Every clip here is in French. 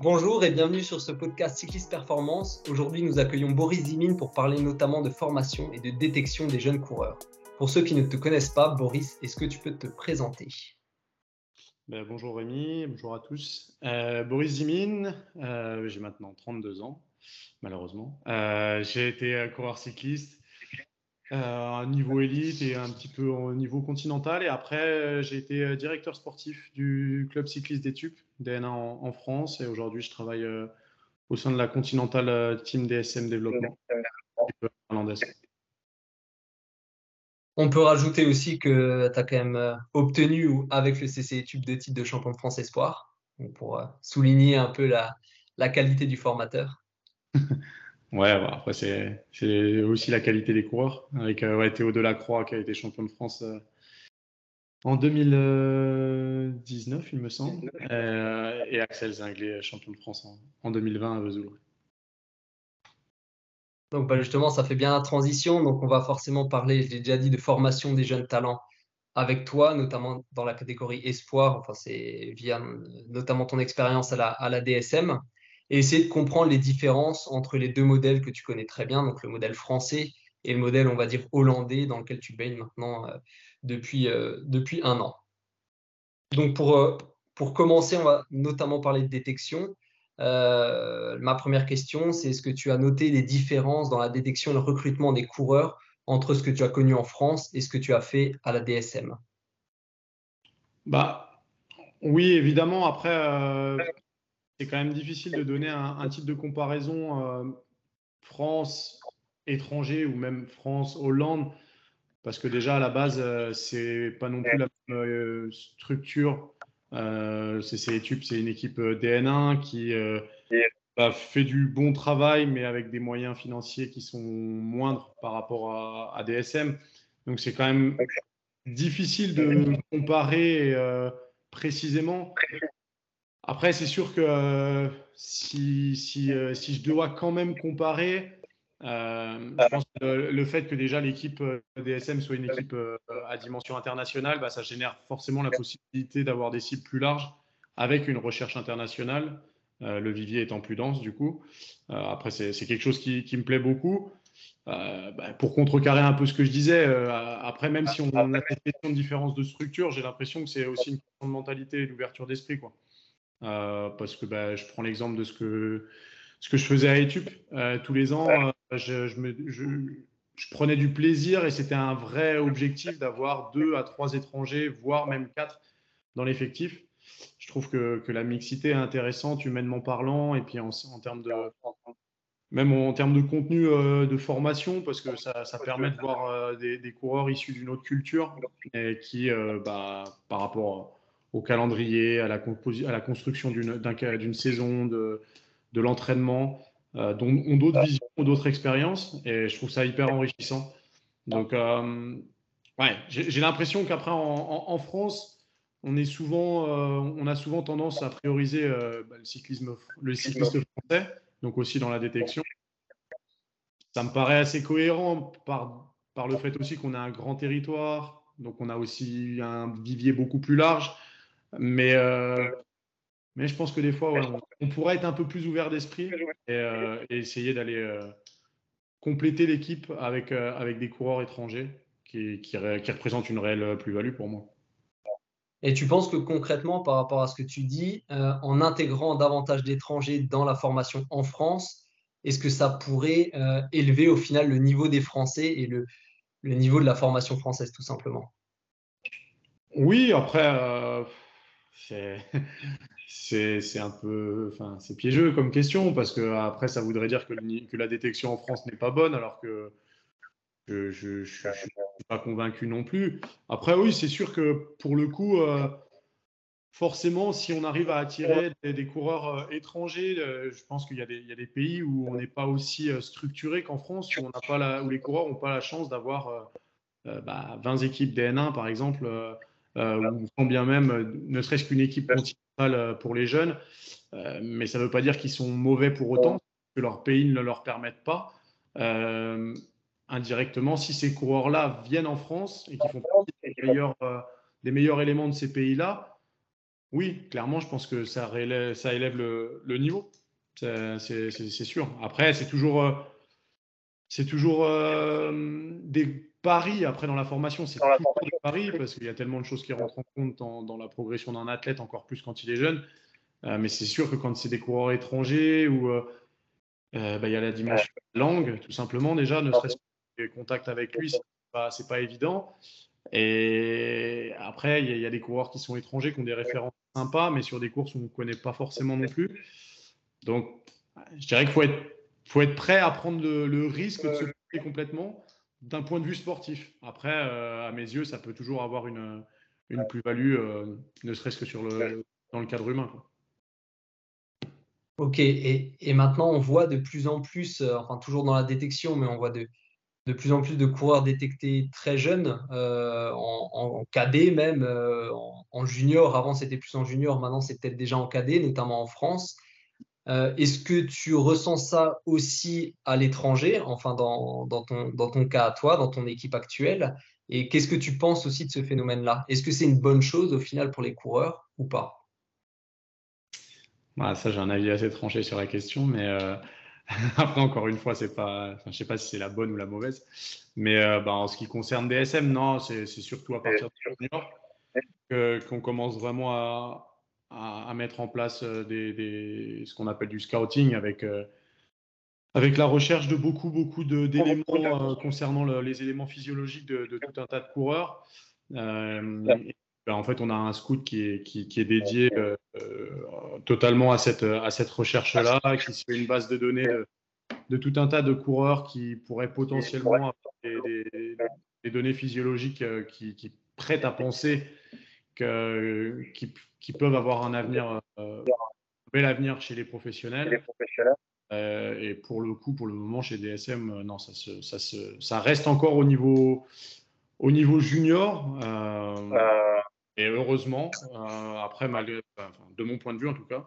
Bonjour et bienvenue sur ce podcast Cycliste Performance. Aujourd'hui, nous accueillons Boris Zimine pour parler notamment de formation et de détection des jeunes coureurs. Pour ceux qui ne te connaissent pas, Boris, est-ce que tu peux te présenter? Ben, Bonjour Rémi, bonjour à tous. Euh, Boris Zimine, euh, j'ai maintenant 32 ans, malheureusement. Euh, j'ai été coureur cycliste un niveau élite et un petit peu au niveau continental. Et après, j'ai été directeur sportif du club cycliste des Tubes, DNA en, France. Et aujourd'hui, je travaille au sein de la Continental Team DSM Développement On peut rajouter aussi que tu as quand même obtenu avec le CC Tube deux titres de champion de France Espoir, pour souligner un peu la, la qualité du formateur. Ouais, après, c'est aussi la qualité des coureurs. Avec euh, ouais, Théo Delacroix qui a été champion de France euh, en 2019, il me semble. Euh, et Axel Zinglet, champion de France en, 2020 à Vesoul. Donc bah, justement, ça fait bien la transition. Donc on va forcément parler, j'ai déjà dit, de formation des jeunes talents avec toi, notamment dans la catégorie espoir. Enfin, c'est via notamment ton expérience à la, à la DSM et essayer de comprendre les différences entre les deux modèles que tu connais très bien, donc le modèle français et le modèle, on va dire, hollandais dans lequel tu baignes maintenant euh, depuis, euh, depuis un an. Donc pour, euh, pour commencer, on va notamment parler de détection. ma première question, c'est est-ce que tu as noté des différences dans la détection et le recrutement des coureurs entre ce que tu as connu en France et ce que tu as fait à la DSM bah, Oui, évidemment. Après, c'est quand même difficile de donner un, type de comparaison euh, France, étranger ou même France, Hollande, parce que déjà à la base, euh, c'est pas non plus la même euh, structure. c'est c'est une équipe DN1 qui bah, fait du bon travail, mais avec des moyens financiers qui sont moindres par rapport à, à DSM. Donc c'est quand même difficile de comparer précisément. Après, c'est sûr que euh, si, si, euh, si, je dois quand même comparer, euh, je pense que le, fait que déjà l'équipe DSM soit une équipe à dimension internationale, bah, ça génère forcément la possibilité d'avoir des cibles plus larges avec une recherche internationale, le vivier étant plus dense du coup. après, c'est quelque chose qui, qui, me plaît beaucoup. Bah, pour contrecarrer un peu ce que je disais, après, même si on a une question de différence de structure, j'ai l'impression que c'est aussi une question de mentalité et d'ouverture d'esprit. quoi. Euh, parce que bah, je prends l'exemple de ce que, ce que je faisais à Etup. Euh, tous les ans, euh, je, je, me, je, je, prenais du plaisir et c'était un vrai objectif d'avoir deux à trois étrangers, voire même quatre dans l'effectif. Je trouve que, que, la mixité est intéressante, humainement parlant, et puis en, en termes de, même en termes de contenu de formation, parce que ça, ça permet de voir des, des, coureurs issus d'une autre culture et qui, bah, par rapport au calendrier, à la, à la construction d'une saison, de, de l'entraînement, euh, dont ont d'autres visions, d'autres expériences, et je trouve ça hyper enrichissant. Donc, euh, ouais, j'ai l'impression qu'après, en, France, on, est souvent, euh, on a souvent tendance à prioriser bah, le, cyclisme, le cycliste français, donc aussi dans la détection. Ça me paraît assez cohérent par, par le fait aussi qu'on a un grand territoire, donc on a aussi un vivier beaucoup plus large. Mais, euh, mais je pense que des fois, on, pourrait être un peu plus ouvert d'esprit et, euh, essayer d'aller euh, compléter l'équipe avec, avec des coureurs étrangers qui, qui, représentent une réelle plus-value pour moi. Et tu penses que concrètement, par rapport à ce que tu dis, en intégrant davantage d'étrangers dans la formation en France, est-ce que ça pourrait élever au final le niveau des Français et le, le, niveau de la formation française, tout simplement? Oui, après, c'est un peu, enfin, piégeux comme question parce que après, ça voudrait dire que, que la détection en France n'est pas bonne, alors que je ne suis pas convaincu non plus. Après, oui, c'est sûr que pour le coup, euh, forcément, si on arrive à attirer des, coureurs euh, étrangers, euh, je pense qu'il y, y, a des pays où on n'est pas aussi structuré qu'en France, où, on pas la, où les coureurs n'ont pas la chance d'avoir bah, 20 équipes DN1, par exemple euh, ou bien même euh, ne serait-ce qu'une équipe continentale euh, pour les jeunes. mais ça ne veut pas dire qu'ils sont mauvais pour autant, que leur pays ne leur permettent pas. indirectement, si ces coureurs-là viennent en France et qu'ils font partie des meilleurs, des meilleurs éléments de ces pays-là, oui, clairement, je pense que ça, ça élève le, niveau. C'est sûr. Après, c'est toujours, c'est toujours des paris. Après, dans la formation, c'est paris parce qu'il y a tellement de choses qui rentrent en compte dans la progression d'un athlète, encore plus quand il est jeune. Euh, mais c'est sûr que quand c'est des coureurs étrangers ou euh, euh, bah, il y a la dimension langue, tout simplement déjà, ne serait-ce que contact avec lui, c'est pas, pas évident. Et après, il y, a des coureurs qui sont étrangers, qui ont des références sympas, mais sur des courses où on ne connaît pas forcément non plus. Donc, je dirais qu'il faut être, faut être prêt à prendre le, risque de se plier complètement d'un point de vue sportif. Après, à mes yeux, ça peut toujours avoir une, une plus-value, ne serait-ce que sur le, dans le cadre humain. Quoi. Ok, et, maintenant on voit de plus en plus, euh, enfin toujours dans la détection, mais on voit de, de plus en plus de coureurs détectés très jeunes, euh, en, en, cadet même, euh, en, junior. Avant c'était plus en junior, maintenant c'est peut-être déjà en cadet, notamment en France. Est-ce que tu ressens ça aussi à l'étranger, enfin dans, dans, ton, dans ton cas à toi, dans ton équipe actuelle? Et qu'est-ce que tu penses aussi de ce phénomène-là? Est-ce que c'est une bonne chose au final pour les coureurs ou pas? Bah, ça, j'ai un avis assez tranché sur la question, mais euh, après, encore une fois, c'est pas, je ne sais pas si c'est la bonne ou la mauvaise. Mais euh, bah, en ce qui concerne DSM, non, c'est surtout à partir de junior qu'on commence vraiment à, à, mettre en place euh, des, ce qu'on appelle du scouting avec, avec la recherche de beaucoup, beaucoup d'éléments concernant les éléments physiologiques de, de, tout un tas de coureurs. Ben, en fait, on a un scout qui est, qui, est dédié euh, euh, totalement à cette, à cette recherche-là, qui se fait une base de données de, tout un tas de coureurs qui pourraient potentiellement avoir des, données physiologiques euh, qui, qui, prêtent à penser que, qui, peuvent avoir un avenir, un bel avenir chez les professionnels. et pour le coup, pour le moment, chez DSM, non, ça, ça, ça reste encore au niveau, au niveau junior. Et heureusement, euh, après, de mon point de vue en tout cas,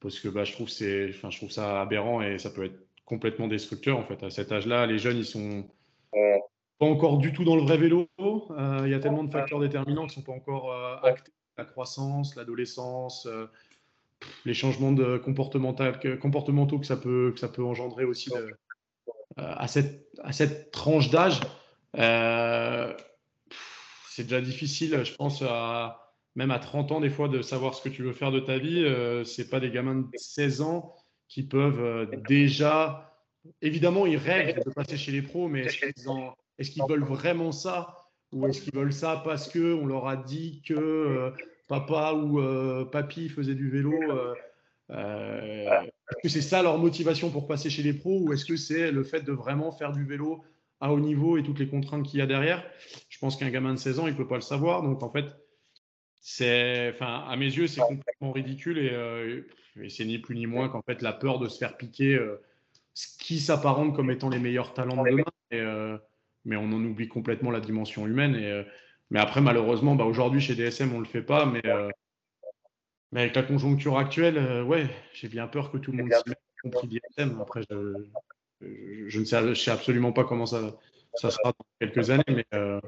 parce que bah, je, trouve c'est, je trouve ça aberrant et ça peut être complètement destructeur en fait. À cet âge-là, les jeunes, ils sont pas encore du tout dans le vrai vélo. Euh, il y a tellement de facteurs déterminants qui sont pas encore euh, actés. La croissance, l'adolescence, les changements de comportementaux que ça peut, que ça peut engendrer aussi à, cette, à cette tranche d'âge c'est déjà difficile, je pense, à, même à 30 ans, des fois, de savoir ce que tu veux faire de ta vie. Euh, c'est pas des gamins de 16 ans qui peuvent euh, déjà. Évidemment, ils rêvent de passer chez les pros, mais est-ce qu'ils veulent vraiment ça Ou est-ce qu'ils veulent ça parce qu'on leur a dit que euh, papa ou papy faisait du vélo Est-ce que c'est ça leur motivation pour passer chez les pros Ou est-ce que c'est le fait de vraiment faire du vélo à haut niveau et toutes les contraintes qu'il y a derrière? Je pense qu'un gamin de 16 ans, il ne peut pas le savoir. Donc, en fait, c'est, enfin, à mes yeux, c'est complètement ridicule euh, et, c'est ni plus ni moins qu'en fait la peur de se faire piquer euh, ce qui s'apparente comme étant les meilleurs talents de demain. Euh, mais on en oublie complètement la dimension humaine. Et, mais après, malheureusement, bah, aujourd'hui chez DSM, on ne le fait pas. Mais, mais avec la conjoncture actuelle, ouais, j'ai bien peur que tout le monde s'y mette, compris DSM. Après, je, je, ne sais, absolument pas comment ça, ça sera dans quelques années, mais, euh,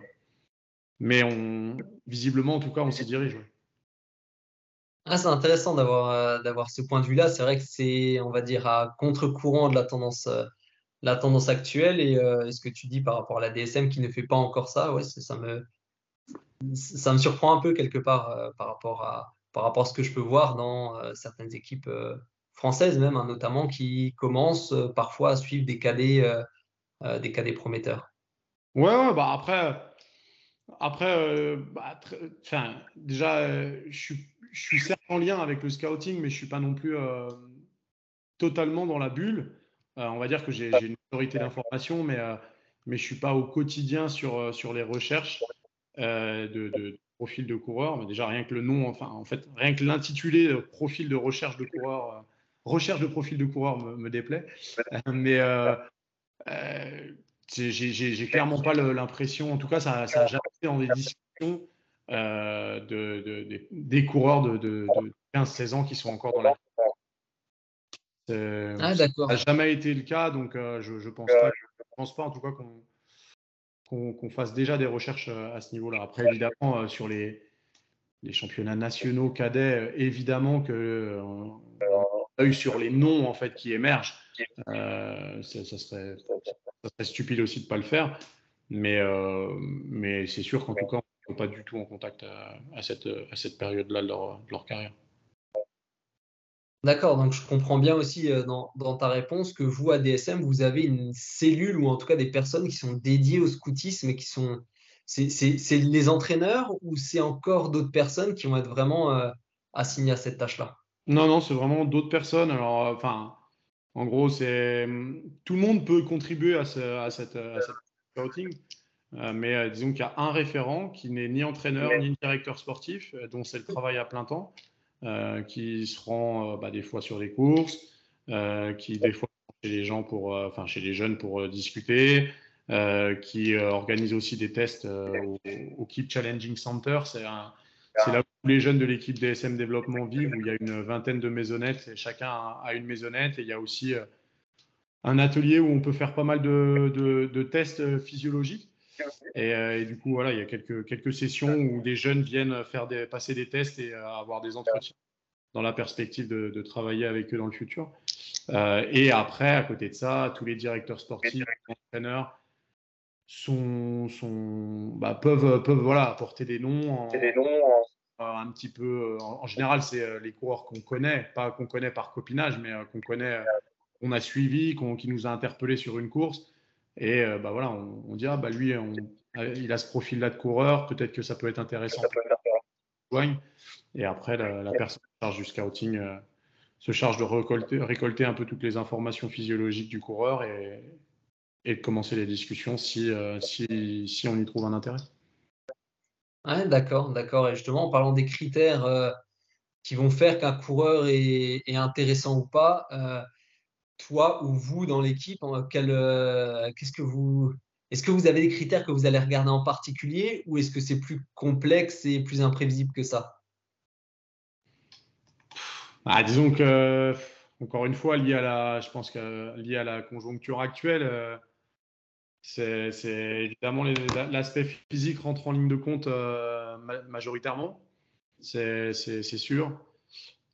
mais on, visiblement, en tout cas, on s'y dirige. Ah, c'est intéressant d'avoir euh, ce point de vue-là. C'est vrai que c'est, on va dire, à contre-courant de la tendance, euh, la tendance actuelle. Et ce que tu dis par rapport à la DSM qui ne fait pas encore ça, ouais, ça me, ça me surprend un peu quelque part par rapport à par rapport à ce que je peux voir dans certaines équipes françaises même, hein, notamment, qui commencent euh, parfois à suivre des cadets, euh, euh, des cadets prometteurs. Ouais, bah après, après bah, déjà, je suis, je suis en lien avec le scouting, mais je suis pas non plus totalement dans la bulle. On va dire que j'ai une autorité d'information, mais, mais je suis pas au quotidien sur, sur les recherches de, de, profil de coureur. Mais déjà, rien que le nom, enfin, en fait, rien que l'intitulé profil de recherche de coureur recherche de profil de coureur me, déplaît. Mais euh, euh, j'ai clairement pas l'impression, en tout cas, ça n'a jamais été dans des discussions euh, de, des coureurs de, 15-16 ans qui sont encore dans la. Ah, ça n'a jamais été le cas, donc je ne pense, pas, pense pas en tout cas qu'on fasse déjà des recherches à ce niveau-là. Après, évidemment, sur les, les championnats nationaux cadets, évidemment que œil sur les noms en fait qui émergent, ça, serait, stupide aussi de pas le faire. Mais, mais c'est sûr qu'en tout cas, on n'est pas du tout en contact à, cette, à cette période-là de leur carrière. D'accord, donc je comprends bien aussi euh, dans, ta réponse que vous, à DSM, vous avez une cellule ou en tout cas des personnes qui sont dédiées au scoutisme et qui sont. C'est les entraîneurs ou c'est encore d'autres personnes qui vont être vraiment euh, assignées à cette tâche-là? Non, non, c'est vraiment d'autres personnes. Alors, euh, enfin, en gros, c'est tout le monde peut contribuer à, à cette, à scouting. mais disons qu'il y a un référent qui n'est ni entraîneur ni directeur sportif, dont c'est le travail à plein temps, euh, qui seront euh, bah, des fois sur les courses, euh, qui des fois chez les gens pour, enfin chez les jeunes pour discuter, qui organise aussi des tests au, Keep Challenging Center. C'est là où les jeunes de l'équipe DSM Développement vivent, où il y a une vingtaine de maisonnettes et chacun a une maisonnette. Et il y a aussi un atelier où on peut faire pas mal de, de, tests physiologiques. Et, du coup, voilà, il y a quelques, quelques sessions où des jeunes viennent faire des, passer des tests et avoir des entretiens dans la perspective de, travailler avec eux dans le futur. Euh, et après, à côté de ça, tous les directeurs sportifs, les entraîneurs sont, sont, bah, peuvent, peuvent voilà, apporter des noms. des noms un petit peu. En, général, c'est euh, les coureurs qu'on connaît, pas qu'on connaît par copinage, mais euh, qu'on connaît, qu'on a suivi, qui nous a interpellés sur une course. Et bah voilà, on, on dit ah, bah lui, il a ce profil-là de coureur, peut-être que ça peut être intéressant. Et après, la, personne qui charge du scouting euh, se charge de récolter, récolter, un peu toutes les informations physiologiques du coureur et, et de commencer les discussions si, euh, si, si, on y trouve un intérêt. Ouais, d'accord, d'accord. Et justement, en parlant des critères euh, qui vont faire qu'un coureur est, est, intéressant ou pas, toi ou vous dans l'équipe, qu'est-ce que vous est-ce que vous avez des critères que vous allez regarder en particulier ou est-ce que c'est plus complexe et plus imprévisible que ça? Ah, Disons que, encore une fois, lié à la, je pense que lié à la conjoncture actuelle, euh, c'est évidemment l'aspect physique rentre en ligne de compte euh, majoritairement, c'est sûr.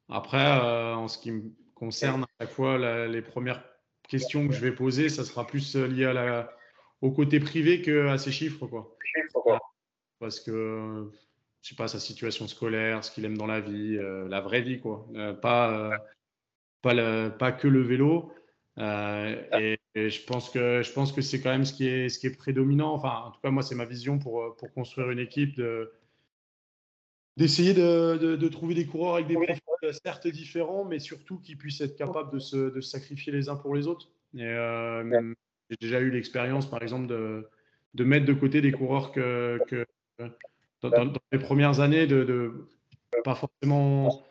Après, euh, en ce qui me concerne à chaque fois, les premières questions que je vais poser, ça sera plus lié à la au côté privé qu'à ses chiffres. Quoi. Parce que, je sais pas, sa situation scolaire, ce qu'il aime dans la vie, euh, la vraie vie, quoi. Euh, pas, euh, pas, pas que le vélo. Et, je pense que, je pense que c'est quand même ce qui est, ce qui est prédominant. Enfin, en tout cas, moi, c'est ma vision pour, pour construire une équipe de d'essayer de, de, trouver des coureurs avec des profils certes différents, mais surtout qui puissent être capables de se, sacrifier les uns pour les autres. Et, j'ai déjà eu l'expérience, par exemple, de, mettre de côté des coureurs que, dans, les premières années, de, de pas forcément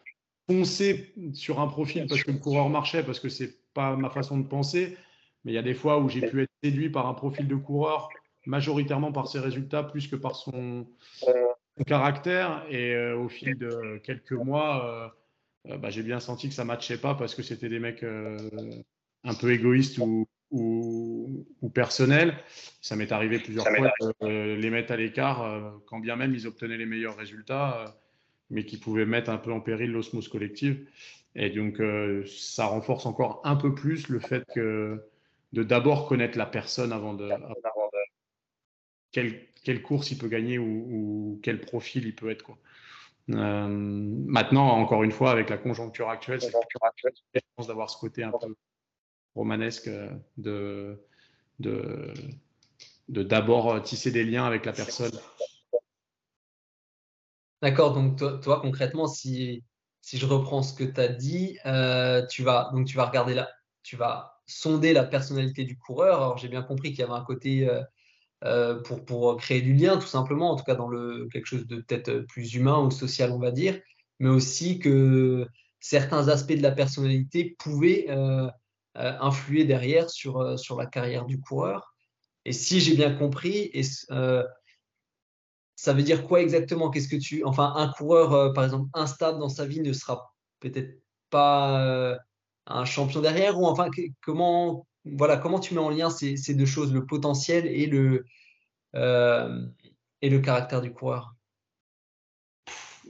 foncer sur un profil parce que le coureur marchait, parce que c'est pas ma façon de penser. Mais il y a des fois où j'ai pu être séduit par un profil de coureur, majoritairement par ses résultats, plus que par son, caractère. Et euh, au fil de quelques mois, euh, euh, bah, j'ai bien senti que ça ne matchait pas parce que c'était des mecs un peu égoïstes ou, ou, personnel. Ça m'est arrivé plusieurs fois de les mettre à l'écart, euh, quand bien même ils obtenaient les meilleurs résultats, euh, mais qui pouvaient mettre un peu en péril l'osmose collective. Et donc, euh, ça renforce encore un peu plus le fait que de d'abord connaître la personne avant de, quelle, quelle, course il peut gagner ou, quel profil il peut être. Quoi. Maintenant, encore une fois, avec la conjoncture actuelle, c'est d'avoir ce côté un peu romanesque de de d'abord tisser des liens avec la personne. D'accord, donc toi, concrètement, si, si je reprends ce que tu as dit, euh, tu, vas, donc tu vas regarder là, tu vas sonder la personnalité du coureur. Alors j'ai bien compris qu'il y avait un côté euh, euh, pour, pour créer du lien, tout simplement, en tout cas dans le, quelque chose de peut-être plus humain ou social, on va dire, mais aussi que certains aspects de la personnalité pouvaient euh, influer derrière sur, euh, sur la carrière du coureur. Et si j'ai bien compris, et, euh, ça veut dire quoi exactement? Qu'est-ce que tu, enfin, un coureur, par exemple, instable dans sa vie ne sera peut-être pas un champion derrière, ou enfin, comment, voilà, comment tu mets en lien ces, deux choses, le potentiel et le le caractère du coureur?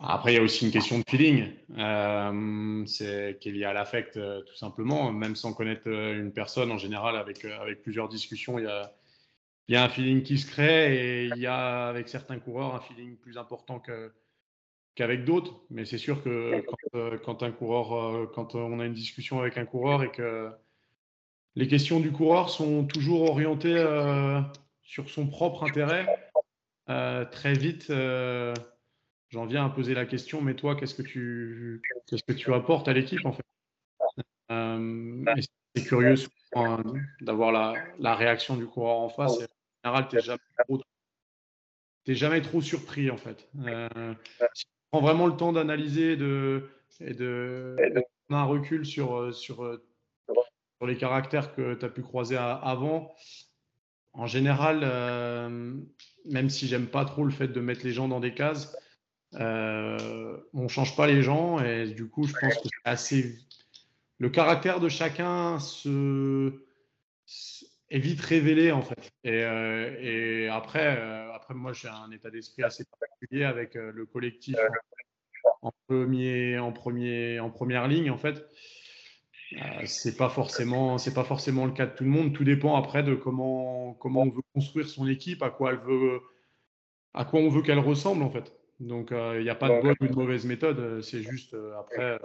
Après, il y a aussi une question de feeling. Euh, c'est qui est liée à l'affect, euh, tout simplement. Même sans connaître euh, une personne, en général, avec, plusieurs discussions, il y, a, y a un feeling qui se crée et il y a, avec certains coureurs, un feeling plus important qu'avec d'autres. Mais c'est sûr que quand, un coureur, quand on a une discussion avec un coureur et que les questions du coureur sont toujours orientées sur son propre intérêt, très vite j'en viens à poser la question, mais toi, qu'est-ce que tu, apportes à l'équipe en fait? Euh, C'est curieux d'avoir la, réaction du coureur en face? en général, tu n'es jamais, trop, surpris en fait. Euh, si tu prends vraiment le temps d'analyser de, et de, un recul sur, sur les caractères que tu as pu croiser avant, en général, euh, même si j'aime pas trop le fait de mettre les gens dans des cases, euh, on change pas les gens et du coup, je pense que assez. Le caractère de chacun se... est vite révélé en fait. Et, euh, après, euh, après, moi, j'ai un état d'esprit assez particulier avec le collectif en, en, premier, en première ligne en fait. C'est pas forcément, c'est pas forcément le cas de tout le monde. Tout dépend après de comment, comment on veut construire son équipe, à quoi elle veut, à quoi on veut qu'elle ressemble en fait. Donc, il n'y a pas de bonne ou de mauvaise méthode. C'est juste après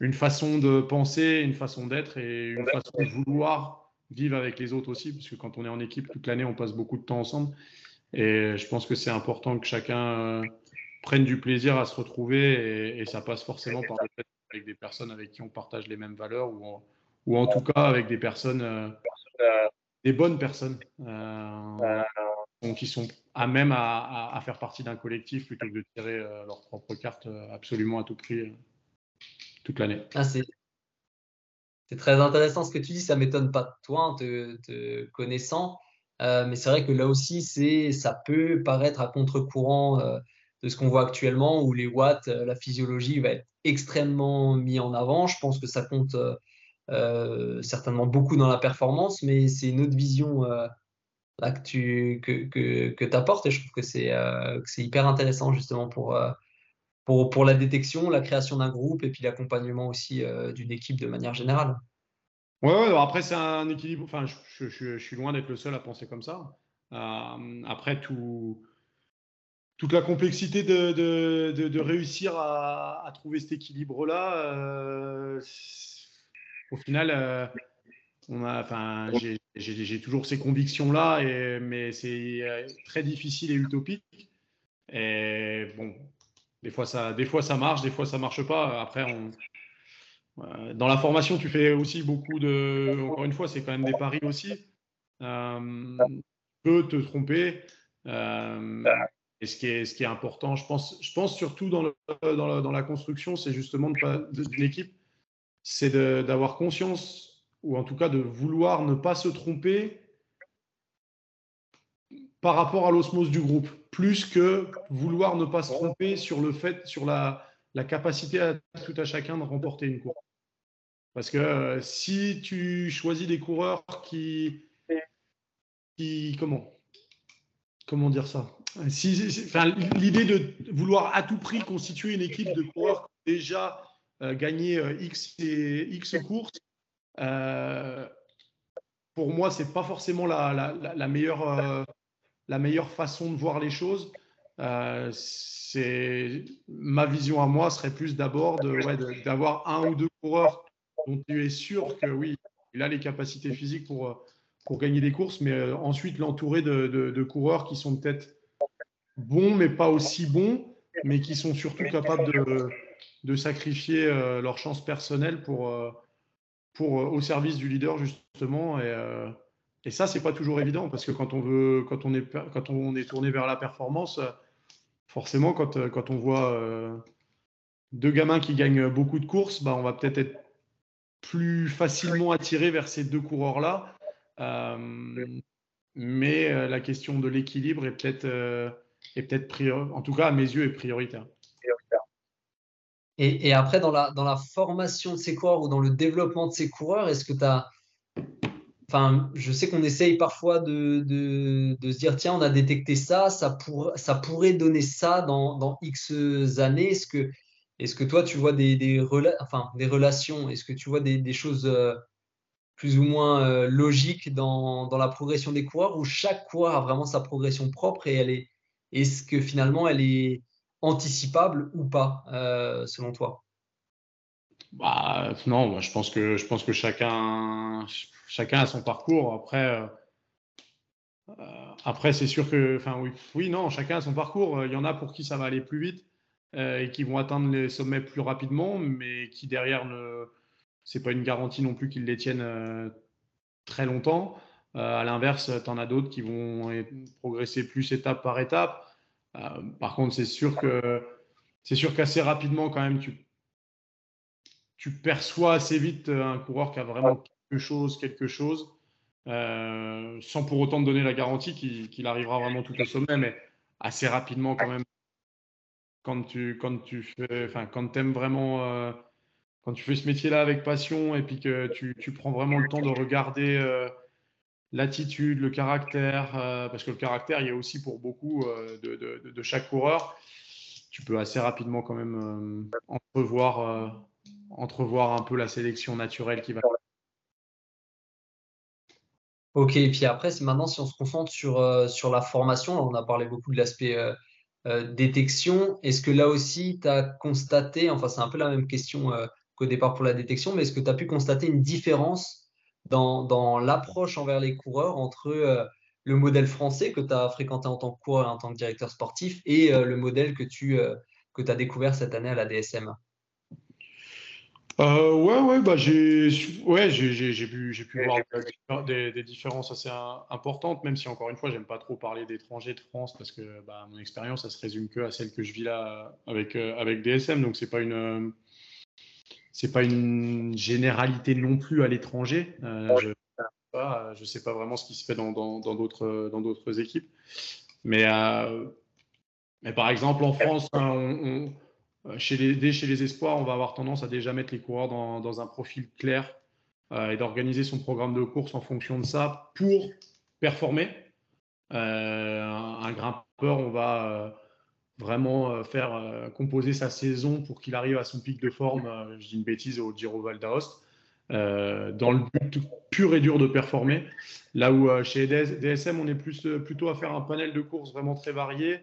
une façon de penser, une façon d'être et une façon de vouloir vivre avec les autres aussi. Parce que quand on est en équipe toute l'année, on passe beaucoup de temps ensemble. Et je pense que c'est important que chacun prenne du plaisir à se retrouver. Et, ça passe forcément par le avec des personnes avec qui on partage les mêmes valeurs ou en, ou en tout cas avec des personnes, des bonnes personnes qui sont à même à, faire partie d'un collectif plutôt que de tirer euh, leur propre carte euh, absolument à tout prix euh, toute l'année. Ah, c'est très intéressant ce que tu dis, ça m'étonne pas de toi, en te, connaissant, mais c'est vrai que là aussi, ça peut paraître à contre-courant de ce qu'on voit actuellement, où les watts, la physiologie va être extrêmement mis en avant. Je pense que ça compte certainement beaucoup dans la performance, mais c'est une autre vision là, que tu que, que, apportes et je trouve que c'est euh, hyper intéressant justement pour, euh, pour, pour, la détection, la création d'un groupe et puis l'accompagnement aussi euh, d'une équipe de manière générale. Ouais, ouais après c'est un équilibre, enfin je, je, suis loin d'être le seul à penser comme ça. après tout, toute la complexité de, de, de, réussir à, à, trouver cet équilibre-là, au final, on a, enfin, j'ai toujours ces convictions-là, mais c'est euh, très difficile et utopique. Et bon, des fois ça, des fois ça marche, des fois ça marche pas. Après, euh, dans la formation, tu fais aussi beaucoup de. Encore une fois, c'est quand même des paris aussi. Euh, tu peux te tromper. Euh, et ce qui, est, important, je pense, je pense surtout dans la construction, c'est justement d'une équipe, c'est d'avoir conscience ou en tout cas de vouloir ne pas se tromper par rapport à l'osmose du groupe, plus que vouloir ne pas se tromper sur le fait, sur la, capacité à tout à chacun de remporter une course. Parce que euh, si tu choisis des coureurs qui, qui comment, comment dire ça? L'idée de vouloir à tout prix constituer une équipe de coureurs qui ont déjà euh, gagné euh, X, et, X courses euh, pour moi, c'est pas forcément la, meilleure, la meilleure façon de voir les choses. C'est ma vision à moi serait plus d'abord d'avoir un ou deux coureurs dont tu es sûr que oui, il a les capacités physiques pour, pour gagner des courses, mais ensuite l'entourer de, coureurs qui sont peut-être bons, mais pas aussi bons, mais qui sont surtout capables de, de sacrifier leur chance personnelle pour, pour, euh, au service du leader, justement. Et, euh, et ça, c'est pas toujours évident parce que quand on, veut, quand on, est, quand on est tourné vers la performance, forcément, quand, euh, quand on voit deux gamins qui gagnent beaucoup de courses, bah, on va peut-être être plus facilement attiré vers ces deux coureurs-là. mais la question de l'équilibre est peut-être, est peut-être en tout cas à mes yeux, est prioritaire. Et, après, dans la, dans la formation de ces coureurs ou dans le développement de ces coureurs, est-ce que tu as enfin, je sais qu'on essaye parfois de, de, se dire, tiens, on a détecté ça, ça, pour, ça pourrait donner ça dans, dans X années. Est-ce que, est que toi, tu vois des, des, enfin, des relations Est-ce que tu vois des, des choses euh, plus ou moins euh, logiques dans, dans, la progression des coureurs ou chaque coureur a vraiment sa progression propre et elle est, est-ce que finalement elle est anticipable ou pas, euh, selon toi? Bah, non, je pense que chacun a son parcours. Après, après c'est sûr que, oui, non, chacun a son parcours. Il y en a pour qui ça va aller plus vite. Euh, et qui vont atteindre les sommets plus rapidement, mais qui derrière ne c'est pas une garantie non plus qu'ils les tiennent euh, très longtemps. Euh, à l'inverse, tu en as d'autres qui vont progresser plus étape par étape. par contre, c'est sûr que c'est sûr qu'assez rapidement quand même tu tu perçois assez vite un coureur qui a vraiment quelque chose, quelque chose, sans pour autant te donner la garantie qu'il arrivera vraiment tout au sommet, mais assez rapidement quand même quand tu, quand tu fais, enfin, quand aimes vraiment, euh, quand tu fais ce métier-là avec passion et puis que tu, tu, prends vraiment le temps de regarder euh, l'attitude, le caractère, euh, parce que le caractère, il y a aussi pour beaucoup de, de, chaque coureur, tu peux assez rapidement quand même entrevoir, entrevoir un peu la sélection naturelle qui va. Ok, et puis après, maintenant, si on se concentre sur, la formation, on a parlé beaucoup de l'aspect euh, détection, est-ce que là aussi, tu as constaté, enfin c'est un peu la même question euh, qu'au départ pour la détection, mais est-ce que tu as pu constater une différence dans, dans l'approche envers les coureurs entre euh, le modèle français que tu as fréquenté en tant que coureur et en tant que directeur sportif et le modèle que tu que as découvert cette année à la DSM euh, ouais, ouais, bah j'ai, ouais, j'ai, j'ai, pu, j'ai pu voir des, des, différences assez importantes, même si encore une fois, j'aime pas trop parler d'étrangers de France parce que bah, mon expérience, ça se résume que à celle que je vis là avec euh, avec DSM, donc c'est pas une c'est pas une généralité non plus à l'étranger. Euh, je, je sais pas vraiment ce qui se fait dans, dans d'autres dans équipes, mais euh, mais par exemple en France, hein, on euh, chez les, dès chez les espoirs, on va avoir tendance à déjà mettre les coureurs dans, un profil clair euh, et d'organiser son programme de course en fonction de ça pour performer. Euh, un grimpeur, on va vraiment faire composer sa saison pour qu'il arrive à son pic de forme, je dis une bêtise, au Giro Val d'Aoste, dans le but pur et dur de performer. Là où chez DSM, on est plus, plutôt à faire un panel de courses vraiment très varié,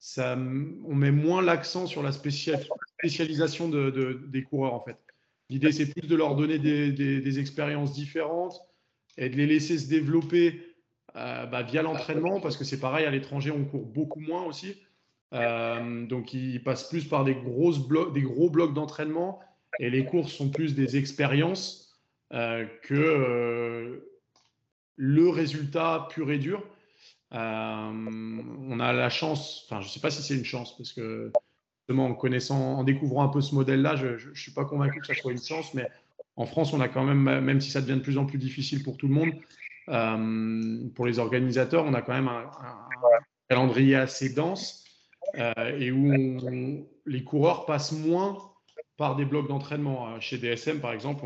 ça, on met moins l'accent sur la spécialisation de, des coureurs en fait. L'idée c'est plus de leur donner des, expériences différentes et de les laisser se développer euh, bah, via l'entraînement parce que c'est pareil à l'étranger on court beaucoup moins aussi. Euh, donc ils passent plus par des, gros blocs d'entraînement et les courses sont plus des expériences euh, que le résultat pur et dur. Euh, on a la chance, enfin, je ne sais pas si c'est une chance, parce que justement, en connaissant, en découvrant un peu ce modèle-là, je ne suis pas convaincu que ça soit une chance, mais en France, on a quand même, même si ça devient de plus en plus difficile pour tout le monde, euh, pour les organisateurs, on a quand même un, calendrier assez dense euh, et où les coureurs passent moins par des blocs d'entraînement. Chez DSM, par exemple,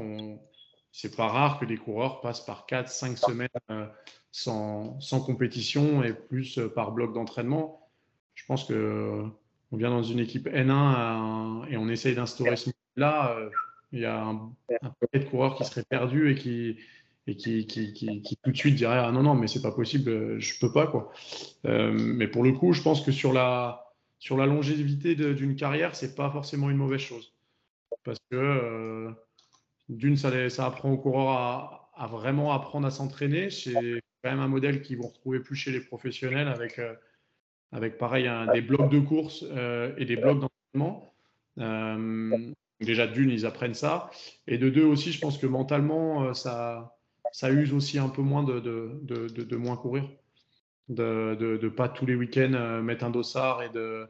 c'est pas rare que les coureurs passent par 4-5 semaines sans, compétition et plus euh, par bloc d'entraînement. Je pense que euh, on vient dans une équipe N1 et on essaye d'instaurer ce. Euh, il y a un, paquet de coureurs qui seraient perdus et qui, et qui, qui, qui, tout de suite diraient ah non non mais c'est pas possible je peux pas quoi mais pour le coup je pense que sur la sur la longévité d'une carrière c'est pas forcément une mauvaise chose parce que d'une ça, apprend aux coureurs à, vraiment apprendre à s'entraîner c'est quand même un modèle qu'ils vont retrouver plus chez les professionnels avec, euh, pareil, des blocs de course euh, et des blocs d'entraînement. Euh, déjà, d'une, ils apprennent ça. Et de deux aussi, je pense que mentalement, ça, ça use aussi un peu moins de moins courir. De ne pas tous les week-ends mettre un dossard et de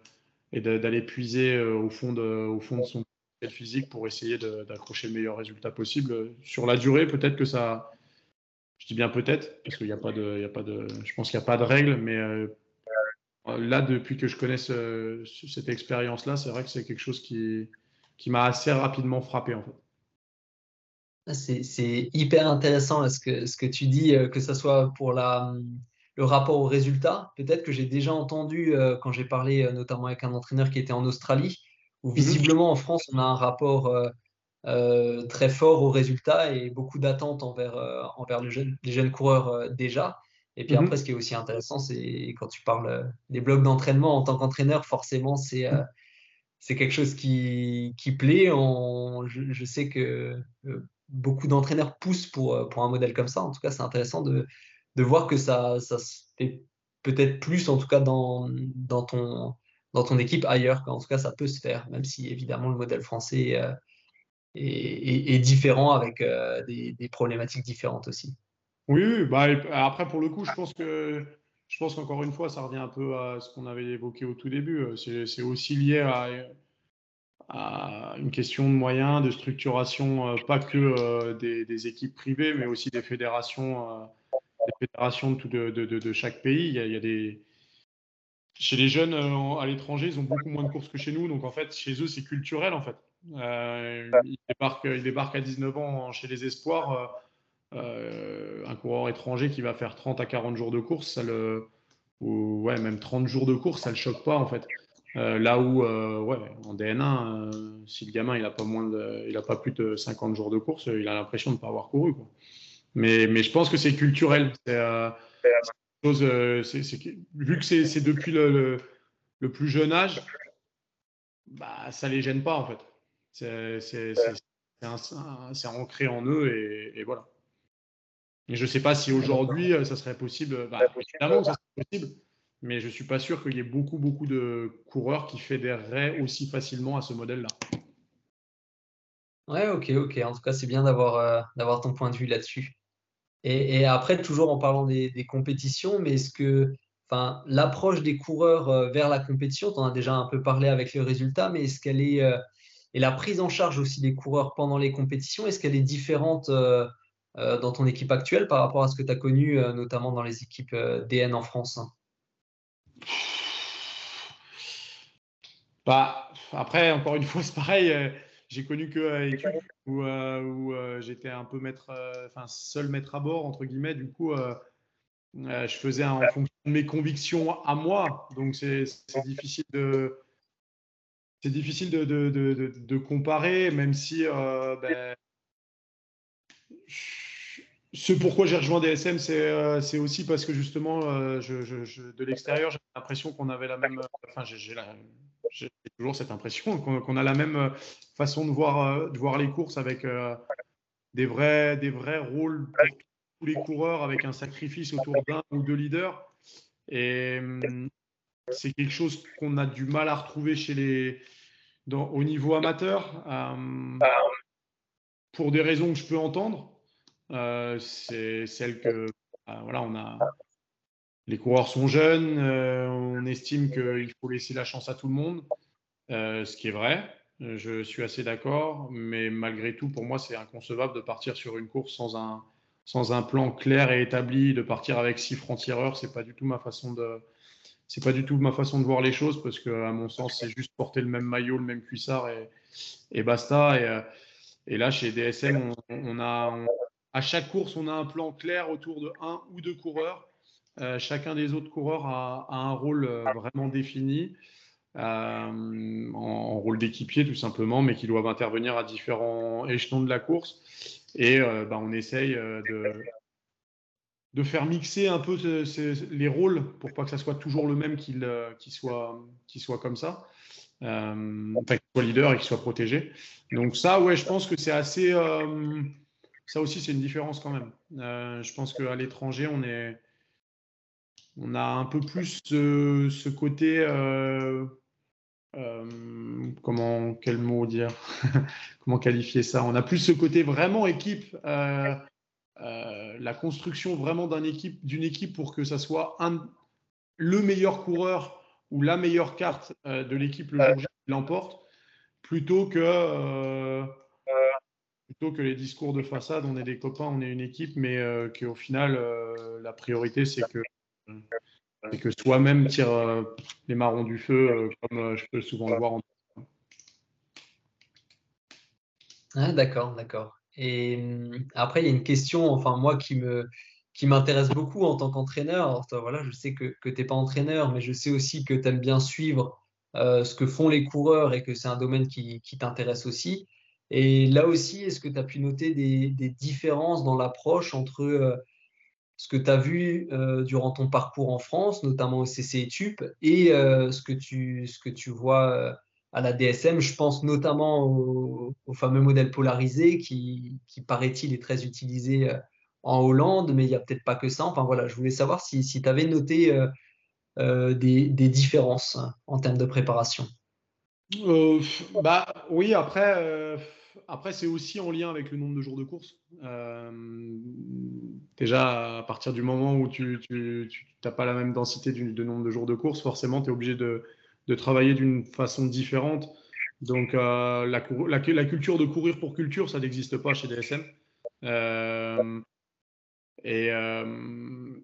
et d'aller puiser au fond de, au fond de son physique pour essayer d'accrocher le meilleur résultat possible. Sur la durée, peut-être que ça, je dis bien peut-être, parce qu'il n'y a pas de, a pas de, je pense qu'il n'y a pas de règle, mais euh, là, depuis que je connais cette expérience-là, c'est vrai que c'est quelque chose qui, qui m'a assez rapidement frappé en fait. Ah, c'est hyper intéressant ce, que, ce que tu dis, que ce soit pour la, le rapport au résultat. Peut-être que j'ai déjà entendu quand j'ai parlé notamment avec un entraîneur qui était en Australie, où mmh visiblement en France, on a un rapport euh, très fort au résultat et beaucoup d'attentes envers, euh, envers les jeunes coureurs euh, déjà. Et puis mhm. après, ce qui est aussi intéressant, c'est quand tu parles des blocs d'entraînement en tant qu'entraîneur, forcément, c'est c'est quelque chose qui, qui plaît. je, je, sais que beaucoup d'entraîneurs poussent pour, pour un modèle comme ça. En tout cas, c'est intéressant de, de voir que ça, ça se fait peut-être plus, en tout cas, dans, dans, ton, dans ton équipe ailleurs. En tout cas, ça peut se faire, même si évidemment le modèle français est, différent avec euh, des, problématiques différentes aussi. Oui, bah, après pour le coup, je pense que je pense qu'encore une fois, ça revient un peu à ce qu'on avait évoqué au tout début. Euh, c'est aussi lié à, à, une question de moyens, de structuration, euh, pas que des, équipes privées, mais aussi des fédérations, des fédérations de, chaque pays. Il y a, des, chez les jeunes à l'étranger, ils ont beaucoup moins de courses que chez nous. Donc en fait, chez eux, c'est culturel en fait. Euh, il, débarque, il, débarque, à 19 ans chez les Espoirs. Euh, euh, un coureur étranger qui va faire 30 à 40 jours de course, ou, ouais, même 30 jours de course, ça le choque pas en fait. là où, ouais, en DN1, si le gamin il a pas pas plus de 50 jours de course, il a l'impression de ne pas avoir couru. Quoi. Mais, mais je pense que c'est culturel. chose, vu que c'est depuis le, le, plus jeune âge, bah, ça les gêne pas en fait. C'est ancré en eux et, voilà. Et je ne sais pas si aujourd'hui euh, ça serait possible. Bah, évidemment, ça serait possible, mais je ne suis pas sûr qu'il y ait beaucoup, beaucoup de coureurs qui fédéreraient aussi facilement à ce modèle-là. Ouais, ok, ok. En tout cas, c'est bien d'avoir euh, d'avoir ton point de vue là-dessus. Et, après, toujours en parlant des, compétitions, mais est-ce que enfin, l'approche des coureurs euh, vers la compétition, tu en as déjà un peu parlé avec le résultat, mais est-ce qu'elle est, et la prise en charge aussi des coureurs pendant les compétitions, est-ce qu'elle est différente euh, euh, dans ton équipe actuelle par rapport à ce que tu as connu, euh, notamment dans les équipes DN en France? Bah, Après, encore une fois, c'est pareil. J'ai connu que équipe où, où j'étais un peu maître, enfin seul maître à bord, entre guillemets. Du coup, je faisais en fonction de mes convictions à moi. Donc, c'est difficile de c'est difficile de, de, de, de, comparer, même si euh, ben, ce pourquoi j'ai rejoint DSM, euh, c'est aussi parce que justement, euh, je, je, de l'extérieur, j'ai l'impression qu'on avait la même. Enfin, j'ai toujours cette impression qu'on a la même façon de voir, de voir les courses avec des, vrais, des vrais rôles pour tous les coureurs, avec un sacrifice autour d'un ou deux leaders. Et hum, c'est quelque chose qu'on a du mal à retrouver chez les, dans, au niveau amateur. Euh, pour des raisons que je peux entendre, euh, c'est celle que euh, voilà, on a. Les coureurs sont jeunes, on estime qu'il faut laisser la chance à tout le monde, ce qui est vrai. Je suis assez d'accord, mais malgré tout, pour moi, c'est inconcevable de partir sur une course sans un, sans un plan clair et établi, de partir avec six francs-tireurs. C'est pas du tout ma façon de, c'est pas du tout ma façon de voir les choses parce que, à mon sens, c'est juste porter le même maillot, le même cuissard et, et basta. Et, euh, et, là, chez DSM, on, a, à chaque course, on a un plan clair autour de un ou deux coureurs. Euh, chacun des autres coureurs a, un rôle euh, vraiment défini, en, en, rôle d'équipier tout simplement, mais qui doivent intervenir à différents échelons de la course. Et bah, on essaye de, de faire mixer un peu les rôles pour pas que ça soit toujours le même qu'il euh, soit, soit comme ça. Euh, enfin, qu'il soit leader et qu'il soit protégé. Donc ça, ouais, je pense que c'est assez... Euh, ça aussi, c'est une différence quand même. je pense qu'à l'étranger, on est... On a un peu plus ce, côté... comment, quel mot dire? Comment qualifier ça? On a plus ce côté vraiment équipe euh, la construction vraiment d'une équipe, équipe pour que ça soit un, le meilleur coureur ou la meilleure carte euh, de l'équipe le jour qui l'emporte, plutôt que euh, plutôt que les discours de façade. On est des copains, on est une équipe, mais qu'au final, la priorité c'est que que soi-même tire les marrons du feu, comme je peux souvent le voir en. Ah, d'accord, d'accord. Et hum, après, il y a une question, enfin, moi, qui me, qui m'intéresse beaucoup en tant qu'entraîneur. Voilà, je sais que, que tu n'es pas entraîneur, mais je sais aussi que tu aimes bien suivre euh, ce que font les coureurs et que c'est un domaine qui, qui t'intéresse aussi. Et là aussi, est-ce que tu as pu noter des, des différences dans l'approche entre euh, ce que tu as vu euh, durant ton parcours en France, notamment au CC TUP, et ce, que tu, ce que tu vois à la DSM Je pense notamment au, fameux modèle polarisé qui, qui paraît-il, est très utilisé en Hollande, mais il n'y a peut-être pas que ça. Enfin voilà, je voulais savoir si, si tu avais noté euh, euh, des, des, différences en termes de préparation. Euh, bah oui, après, après c'est aussi en lien avec le nombre de jours de course. déjà, à partir du moment où tu n'as pas la même densité de nombre de jours de course, forcément, tu es obligé de, travailler d'une façon différente. Donc, la, la, culture de courir pour culture, ça n'existe pas chez DSM. Euh, et euh,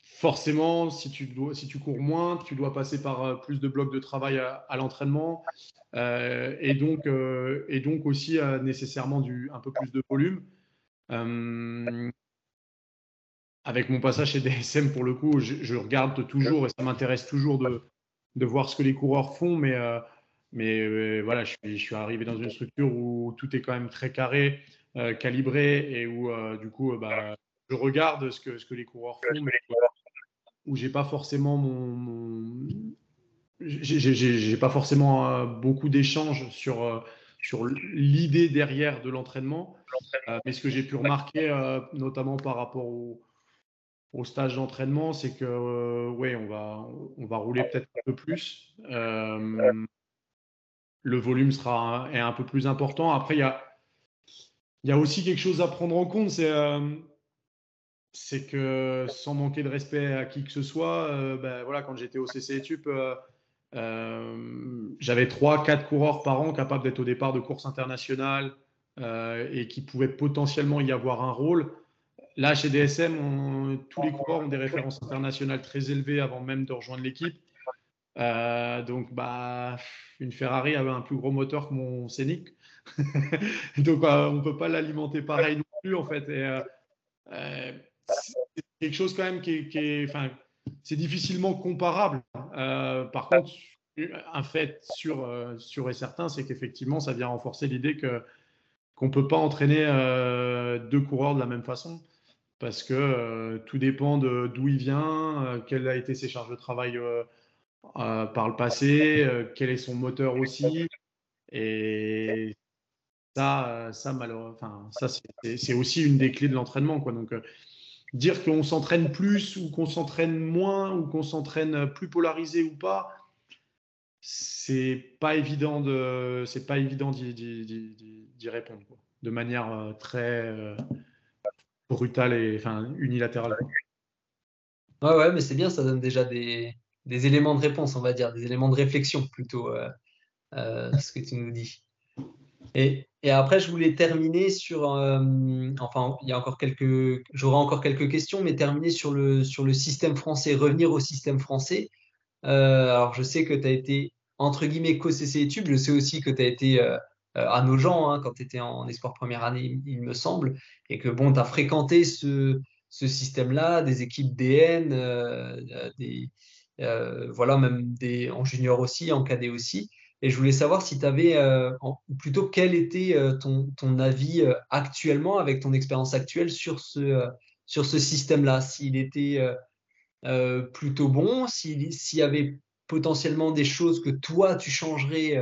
forcément, si tu, cours moins, tu dois passer par euh, plus de blocs de travail à, l'entraînement euh, et, donc, et donc aussi nécessairement du, un peu plus de volume. avec mon passage chez DSM, pour le coup, je, regarde toujours et ça m'intéresse toujours de, voir ce que les coureurs font, mais, mais voilà, je suis, arrivé dans une structure où tout est quand même très carré, calibré et où du coup, bah, je regarde ce que, ce que les coureurs font, mais où j'ai pas forcément mon, j'ai pas forcément euh, beaucoup d'échanges sur euh, sur l'idée derrière de l'entraînement, euh, mais ce que j'ai pu remarquer, notamment par rapport au, au stage d'entraînement, c'est que ouais, on va on va rouler peut-être un peu plus. le volume sera est un peu plus important. Après, il y a y a aussi quelque chose à prendre en compte, c'est c'est que sans manquer de respect à qui que ce soit, ben voilà, quand j'étais au CC Tup, euh, j'avais 3-4 coureurs par an capables d'être au départ de courses internationales et qui pouvaient potentiellement y avoir un rôle. Là, chez DSM, tous les coureurs ont des références internationales très élevées avant même de rejoindre l'équipe. donc, bah, une Ferrari avait un plus gros moteur que mon Scénic. donc, on ne peut pas l'alimenter pareil non plus, en fait. C'est quelque chose quand même qui est, enfin, c'est difficilement comparable. Euh, par contre, un fait sûr, euh, sûr et certain, c'est qu'effectivement, ça vient renforcer l'idée que qu'on ne peut pas entraîner euh, deux coureurs de la même façon, parce que tout dépend d'où il vient, quelle a été ses charges de travail par le passé, quel est son moteur aussi, et ça, ça ça c'est aussi une des clés de l'entraînement. Donc dire qu'on s'entraîne plus ou qu'on s'entraîne moins ou qu'on s'entraîne plus polarisé ou pas, c'est pas évident de, c'est pas évident d'y répondre de manière euh, très euh, brutale et enfin unilatérale. Ouais, ouais, mais c'est bien, ça donne déjà des, des, éléments de réponse, on va dire, des éléments de réflexion plutôt, euh, ce que tu nous dis. Et, après, je voulais terminer sur, euh, enfin, il y a encore quelques, j'aurai encore quelques questions, mais terminer sur le, sur le système français, revenir au système français. Euh, alors, je sais que tu as été, entre guillemets, co-CC études, je sais aussi que tu as été euh, à nos gens hein, quand tu étais en espoir première année, il, me semble, et que bon, tu as fréquenté ce, ce système-là, des équipes DN, des, voilà, même des, en junior aussi, en cadet aussi. Et je voulais savoir si tu avais, euh, plutôt quel était euh, ton, ton, avis euh, actuellement, avec ton expérience actuelle, sur ce, sur ce système-là. S'il était plutôt bon, s'il y avait potentiellement des choses que toi, tu changerais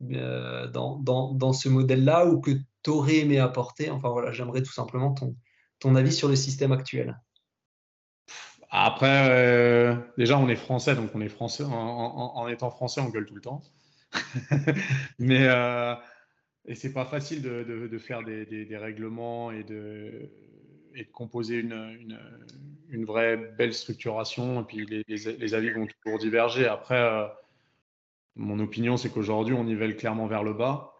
dans, dans, dans, ce modèle-là ou que tu aurais aimé apporter. Enfin voilà, j'aimerais tout simplement ton, ton avis sur le système actuel. Après, déjà, on est français, donc on est français. En, en, étant français, on gueule tout le temps. mais euh, et c'est pas facile de, de, faire des, des, règlements et de, et de composer une, une, une, vraie belle structuration. Et puis les, les, avis vont toujours diverger. Après, euh, mon opinion, c'est qu'aujourd'hui, on nivelle clairement vers le bas.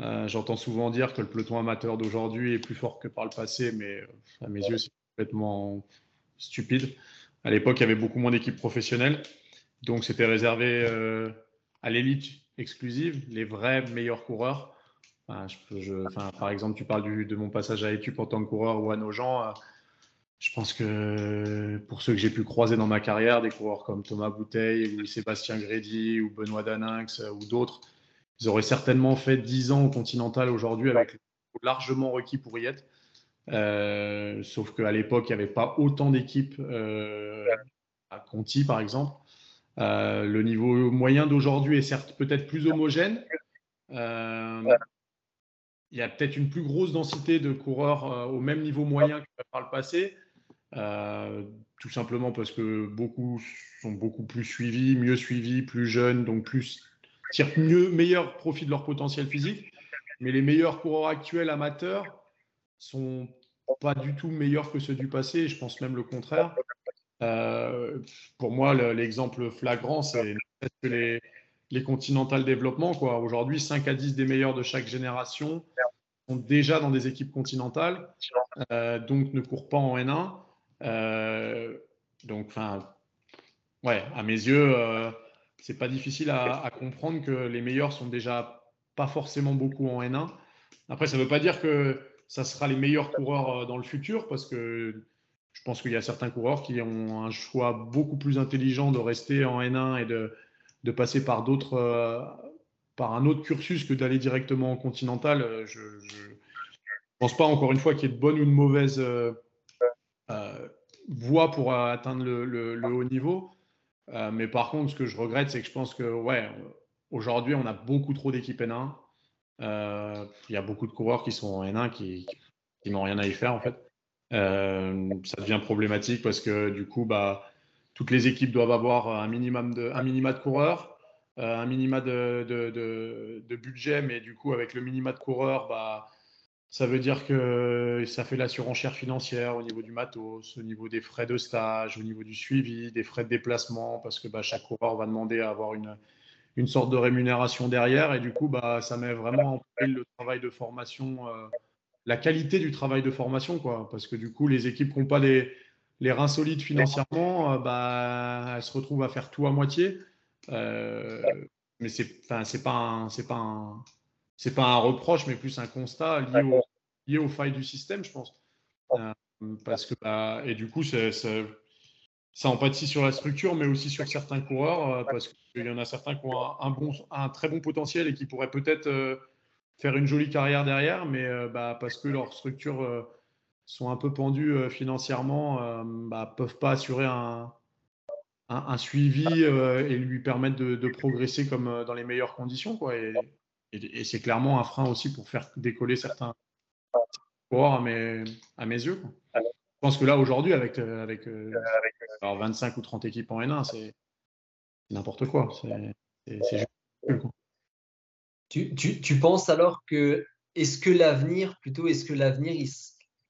Euh, j'entends souvent dire que le peloton amateur d'aujourd'hui est plus fort que par le passé, mais à mes yeux, c'est complètement stupide. À l'époque, il y avait beaucoup moins d'équipes professionnelles, donc c'était réservé à l'élite exclusive, les vrais meilleurs coureurs. par exemple, tu parles de mon passage à Etup en tant que coureur ou à nos gens. je pense que pour ceux que j'ai pu croiser dans ma carrière, des coureurs comme Thomas Bouteille ou Sébastien Grédy ou Benoît Daninx ou d'autres, ils auraient certainement fait 10 ans au Continental aujourd'hui avec largement requis pour y être. Euh, sauf qu'à l'époque, il n'y avait pas autant d'équipes euh, à Conti, par exemple. Euh, le niveau moyen d'aujourd'hui est certes peut-être plus homogène. il y a peut-être une plus grosse densité de coureurs au même niveau moyen que par le passé. tout simplement parce que beaucoup sont beaucoup plus suivis, mieux suivis, plus jeunes, donc plus tirent mieux, meilleur profit de leur potentiel physique. Mais les meilleurs coureurs actuels amateurs sont pas du tout meilleurs que ceux du passé. Je pense même le contraire. Euh, pour moi, l'exemple flagrant, c'est les, les Continental Développement. Aujourd'hui, 5 à 10 des meilleurs de chaque génération sont déjà dans des équipes continentales, euh, donc ne courent pas en N1. Euh, donc, ouais, à mes yeux, c'est pas difficile à, comprendre que les meilleurs sont déjà pas forcément beaucoup en N1. Après, ça ne veut pas dire que ça sera les meilleurs coureurs euh, dans le futur parce que je pense qu'il y a certains coureurs qui ont un choix beaucoup plus intelligent de rester en N1 et de, passer euh, par un autre cursus que d'aller directement en continental. Euh, je ne pense pas encore une fois qu'il y ait de bonne ou de mauvaise voie pour atteindre le, haut niveau. Euh, mais par contre, ce que je regrette, c'est que je pense que, aujourd'hui, on a beaucoup trop d'équipes N1. Euh, il y a beaucoup de coureurs qui sont en N1 qui, n'ont rien à y faire, en fait. Euh, ça devient problématique parce que, du coup, bah, toutes les équipes doivent avoir un, minimum de, un minima de coureurs, un minima de, budget, mais du coup, avec le minima de coureurs, bah, ça veut dire que ça fait la surenchère financière au niveau du matos, au niveau des frais de stage, au niveau du suivi, des frais de déplacement, parce que bah, chaque coureur va demander à avoir une, une sorte de rémunération derrière. Et du coup, ça met vraiment en péril le travail de formation, euh, la qualité du travail de formation. Quoi, parce que du coup, les équipes qui n'ont pas les, les, reins solides financièrement, euh, bah, elles se retrouvent à faire tout à moitié. Euh, mais c'est pas, un, pas un c'est pas un reproche, mais plus un constat lié, au, lié aux failles du système, je pense. Euh, parce que, bah, et du coup, ça, ça empathie sur la structure, mais aussi sur certains coureurs, parce qu'il y en a certains qui ont un, bon, un très bon potentiel et qui pourraient peut-être faire une jolie carrière derrière, mais bah, parce que leurs structures sont un peu pendues financièrement, bah, peuvent pas assurer un, un, suivi et lui permettre de, de, progresser comme dans les meilleures conditions. Quoi. Et, et, c'est clairement un frein aussi pour faire décoller certains coureurs à mes, à mes yeux. Je pense que là, aujourd'hui, avec, euh, avec, euh, alors 25 ou 30 équipes en N1, c'est n'importe quoi. C'est tu, penses alors que est-ce que l'avenir, plutôt, est-ce que l'avenir,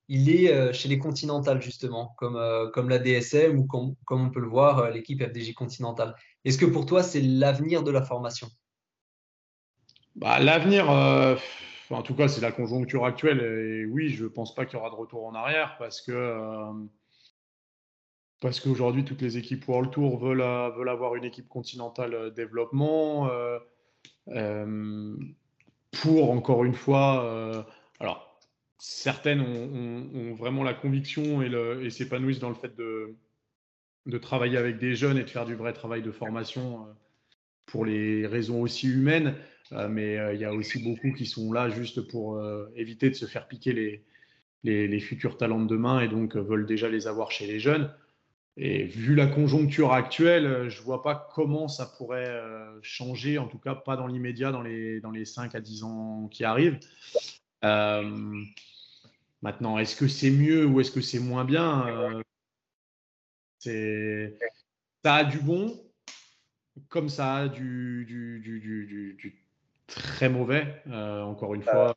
il, est euh, chez les continentales, justement, comme, comme la DSM ou comme, comme on peut le voir, l'équipe FDJ continentale Est-ce que pour toi, c'est l'avenir de la formation? Bah, L'avenir, euh, en tout cas, c'est la conjoncture actuelle. Et oui, je ne pense pas qu'il y aura de retour en arrière parce que. Euh, parce qu'aujourd'hui, toutes les équipes World Tour veulent, euh, veulent avoir une équipe continentale développement. Pour, encore une fois, alors, certaines ont, vraiment la conviction et, s'épanouissent dans le fait de, travailler avec des jeunes et de faire du vrai travail de formation pour les raisons aussi humaines. Euh, mais euh, il y a aussi beaucoup qui sont là juste pour euh, éviter de se faire piquer les, les, futurs talents de demain et donc veulent déjà les avoir chez les jeunes. Et vu la conjoncture actuelle, je ne vois pas comment ça pourrait changer, en tout cas pas dans l'immédiat, dans les, dans les 5 à 10 ans qui arrivent. maintenant, est-ce que c'est mieux ou est-ce que c'est moins bien Ça a du bon, comme ça a du, du, du, du très mauvais, euh, encore une fois,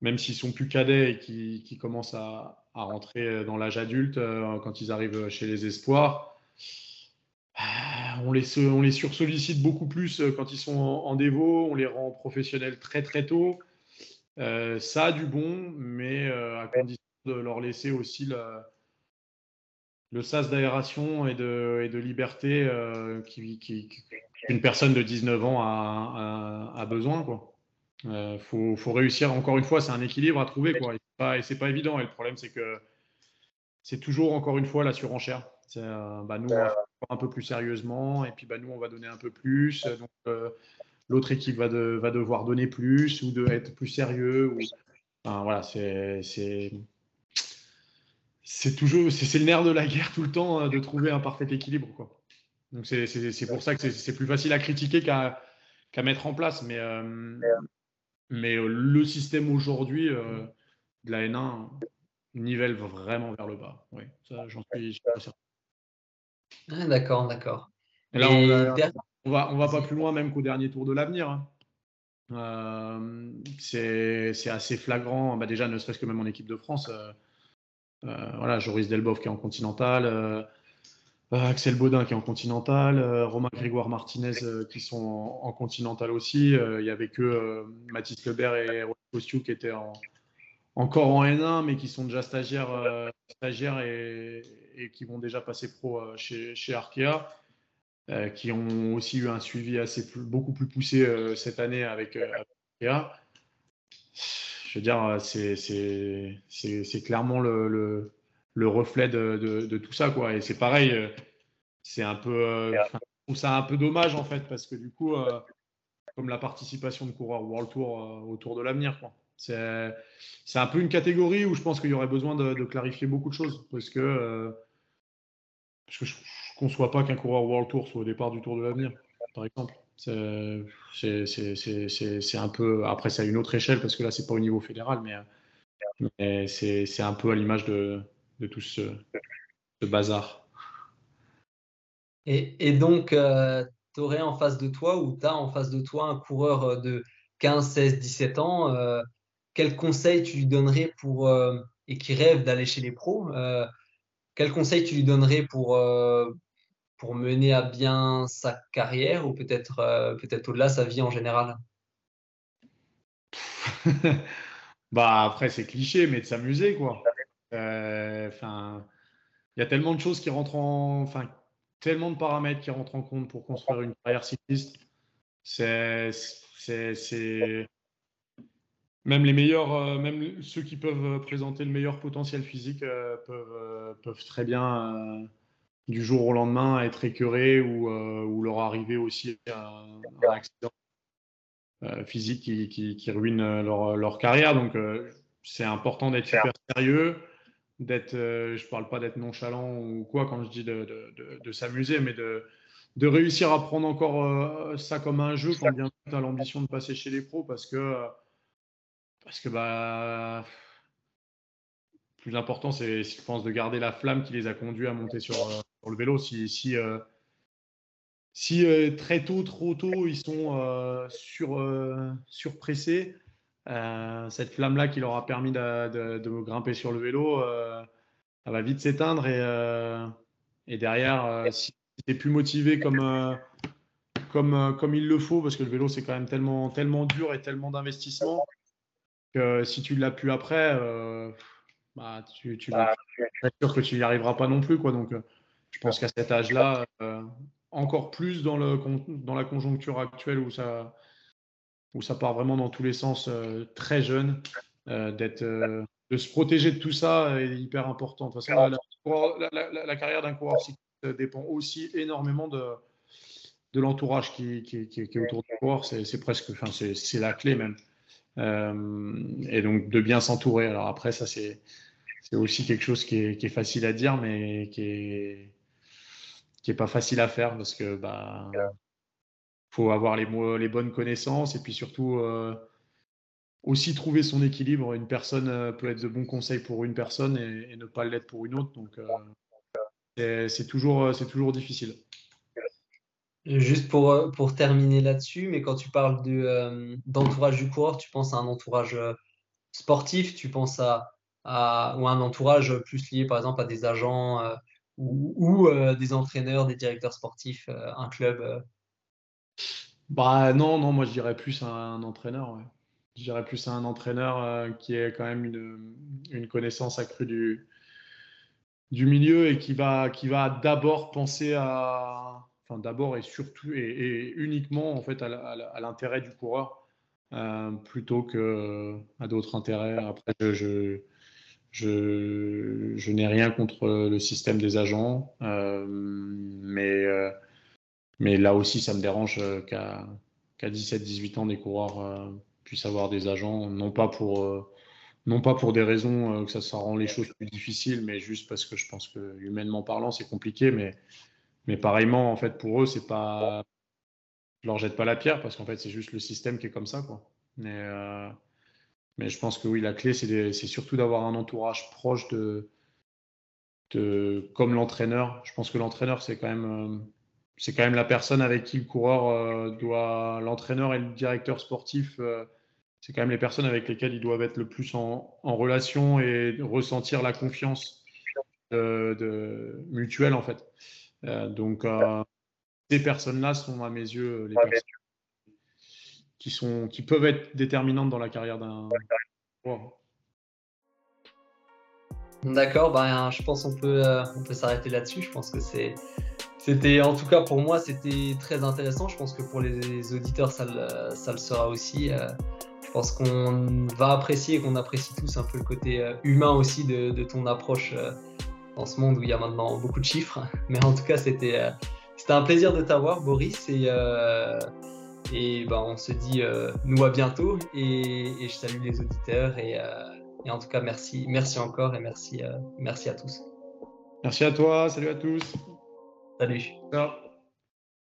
même s'ils sont plus cadets et qui, qui commencent à, à, rentrer dans l'âge adulte euh, quand ils arrivent chez les espoirs. Euh, on les, on les sursollicite beaucoup plus quand ils sont en, dévot, on les rend professionnels très très tôt. ça a du bon, mais à condition de leur laisser aussi le, le sas d'aération et de, liberté qu'une personne de 19 ans a, besoin. Il faut, réussir, encore une fois, c'est un équilibre à trouver. Et c'est pas, pas évident. Et le problème, c'est que c'est toujours, encore une fois, la surenchère. bah, nous, on va un peu plus sérieusement, et puis bah, nous, on va donner un peu plus. Donc, l'autre équipe va, va, devoir donner plus ou de être plus sérieux. Ou... Enfin, voilà, c'est c'est toujours c'est le nerf de la guerre tout le temps hein, de trouver un parfait équilibre quoi. Donc c'est pour ça que c'est plus facile à critiquer qu'à mettre en place. Mais, euh, mais euh, le système aujourd'hui euh, de la N1 nivelle vraiment vers le bas. Oui, ça j'en suis, certain. Ah, d'accord, d'accord. Et là, on, va, on va pas plus loin même qu'au dernier tour de l'avenir. Hein. c'est assez flagrant. Bah, déjà, ne serait-ce que même en équipe de France. Euh, voilà, Joris Delbov qui est en continental, euh, euh, Axel Baudin qui est en continental, Romain Grégoire Martinez qui sont en, continental aussi. Il y avait que Mathis Lebert et Roland qui étaient encore en N1, mais qui sont déjà stagiaires, stagiaires et, qui vont déjà passer pro chez, chez Arkea, qui ont aussi eu un suivi assez beaucoup plus poussé cette année avec, avec Arkea je veux dire, c'est clairement le, le, reflet de, de, tout ça. Quoi. Et c'est pareil, euh, c'est un peu, euh, je trouve ça un peu dommage en fait, parce que du coup, euh, comme la participation de coureurs World Tour autour de l'avenir, c'est un peu une catégorie où je pense qu'il y aurait besoin de, clarifier beaucoup de choses, parce que, parce que je ne conçois pas qu'un coureur World Tour soit au départ du Tour de l'avenir, par exemple. C'est un peu. Après, c'est à une autre échelle parce que là, c'est pas au niveau fédéral, mais, mais c'est un peu à l'image de, de, tout ce, bazar. Et, et donc, euh, tu aurais en face de toi ou tu as en face de toi un coureur de 15, 16, 17 ans. Euh, quel conseil tu lui donnerais pour. Euh, et qui rêve d'aller chez les pros quel conseil tu lui donnerais pour, pour mener à bien sa carrière ou peut-être euh, peut-être au-delà sa vie en général? Bah après c'est cliché, mais de s'amuser quoi. Euh, enfin, il y a tellement de choses qui rentrent en, enfin tellement de paramètres qui rentrent en compte pour construire une carrière cycliste. C'est c'est même les meilleurs, euh, même ceux qui peuvent présenter le meilleur potentiel physique peuvent, peuvent très bien du jour au lendemain être écœuré ou, euh, ou leur arriver aussi un, accident euh, physique qui, qui, ruine leur, leur, carrière. Donc, euh, c'est important d'être super sérieux, d'être, je parle pas d'être nonchalant ou quoi quand je dis de, de, de, s'amuser, mais de, de réussir à prendre encore ça comme un jeu quand bien tu as l'ambition de passer chez les pros parce que, parce que bah, plus important, c'est, je pense, de garder la flamme qui les a conduits à monter sur, le vélo. Si, si, euh, si euh, très tôt, trop tôt, ils sont euh, sur, surpressés, cette flamme-là qui leur a permis de, de, grimper sur le vélo, elle va vite s'éteindre. Et, et derrière, si tu es plus motivé comme, comme, comme il le faut, parce que le vélo, c'est quand même tellement, tellement dur et tellement d'investissement si tu l'as plus après, bah, tu, tu, bah, sûr que tu n'y arriveras pas non plus. Quoi. Donc, je pense qu'à cet âge-là, euh, encore plus dans, le, dans la conjoncture actuelle où ça, où ça part vraiment dans tous les sens euh, très jeune, euh, d'être, de se protéger de tout ça est hyper important. De toute façon, la, carrière d'un coureur cycliste dépend aussi énormément de, de l'entourage qui, qui, qui, est autour du coureur. C'est, presque, enfin, c'est, la clé même. Et donc de bien s'entourer. Alors après, ça c'est, aussi quelque chose qui est, facile à dire, mais qui est, qui est pas facile à faire parce que bah faut avoir les, bonnes connaissances et puis surtout euh, aussi trouver son équilibre. Une personne euh, peut être de bons conseils pour une personne et, ne pas l'être pour une autre. Donc euh, c'est toujours, c'est toujours difficile. Juste pour, pour terminer là-dessus, mais quand tu parles d'entourage du coureur, tu penses à un entourage sportif, tu penses à, à, ou un entourage plus lié par exemple à des agents ou, euh, des entraîneurs, des directeurs sportifs, euh, un club euh? Bah non, non, moi je dirais plus un, entraîneur. Je dirais plus un entraîneur qui ait quand même une, une connaissance accrue du, du milieu et qui va, qui va d'abord penser à, enfin d'abord et surtout et, uniquement en fait à, l'intérêt du coureur. plutôt que à d'autres intérêts. Après, je, je, je, n'ai rien contre le système des agents, mais, mais là aussi, ça me dérange qu'à 17-18 ans, des coureurs puissent avoir des agents, non pas pour non pas pour des raisons que ça, ça rend les choses plus difficiles, mais juste parce que je pense que humainement parlant, c'est compliqué. Mais, mais pareillement, en fait, pour eux, c'est pas. Je leur jette pas la pierre parce qu'en fait, c'est juste le système qui est comme ça, quoi. Mais, euh, mais je pense que oui, la clé, c'est surtout d'avoir un entourage proche de, de comme l'entraîneur. Je pense que l'entraîneur, c'est quand même. Euh, c'est quand même la personne avec qui le coureur euh, doit, l'entraîneur et le directeur sportif, c'est quand même les personnes avec lesquelles ils doivent être le plus en, relation et ressentir la confiance mutuelle en fait. Donc ces personnes-là sont à mes yeux les personnes qui, sont, qui peuvent être déterminantes dans la carrière d'un D'accord, bah, je pense qu'on peut, euh, on peut s'arrêter là-dessus. Je pense que c'est, c'était, en tout cas pour moi, c'était très intéressant. Je pense que pour les auditeurs, ça le, ça le sera aussi. Euh, je pense qu'on va apprécier et qu'on apprécie tous un peu le côté euh, humain aussi de, de ton approche dans ce monde où il y a maintenant beaucoup de chiffres. Mais en tout cas, c'était, c'était un plaisir de t'avoir, Boris. Et, et ben, on se dit euh, nous à bientôt et, je salue les auditeurs et, euh, et, en tout cas merci, merci encore et merci, euh, merci à tous. Merci à toi, salut à tous. Salut. Ciao.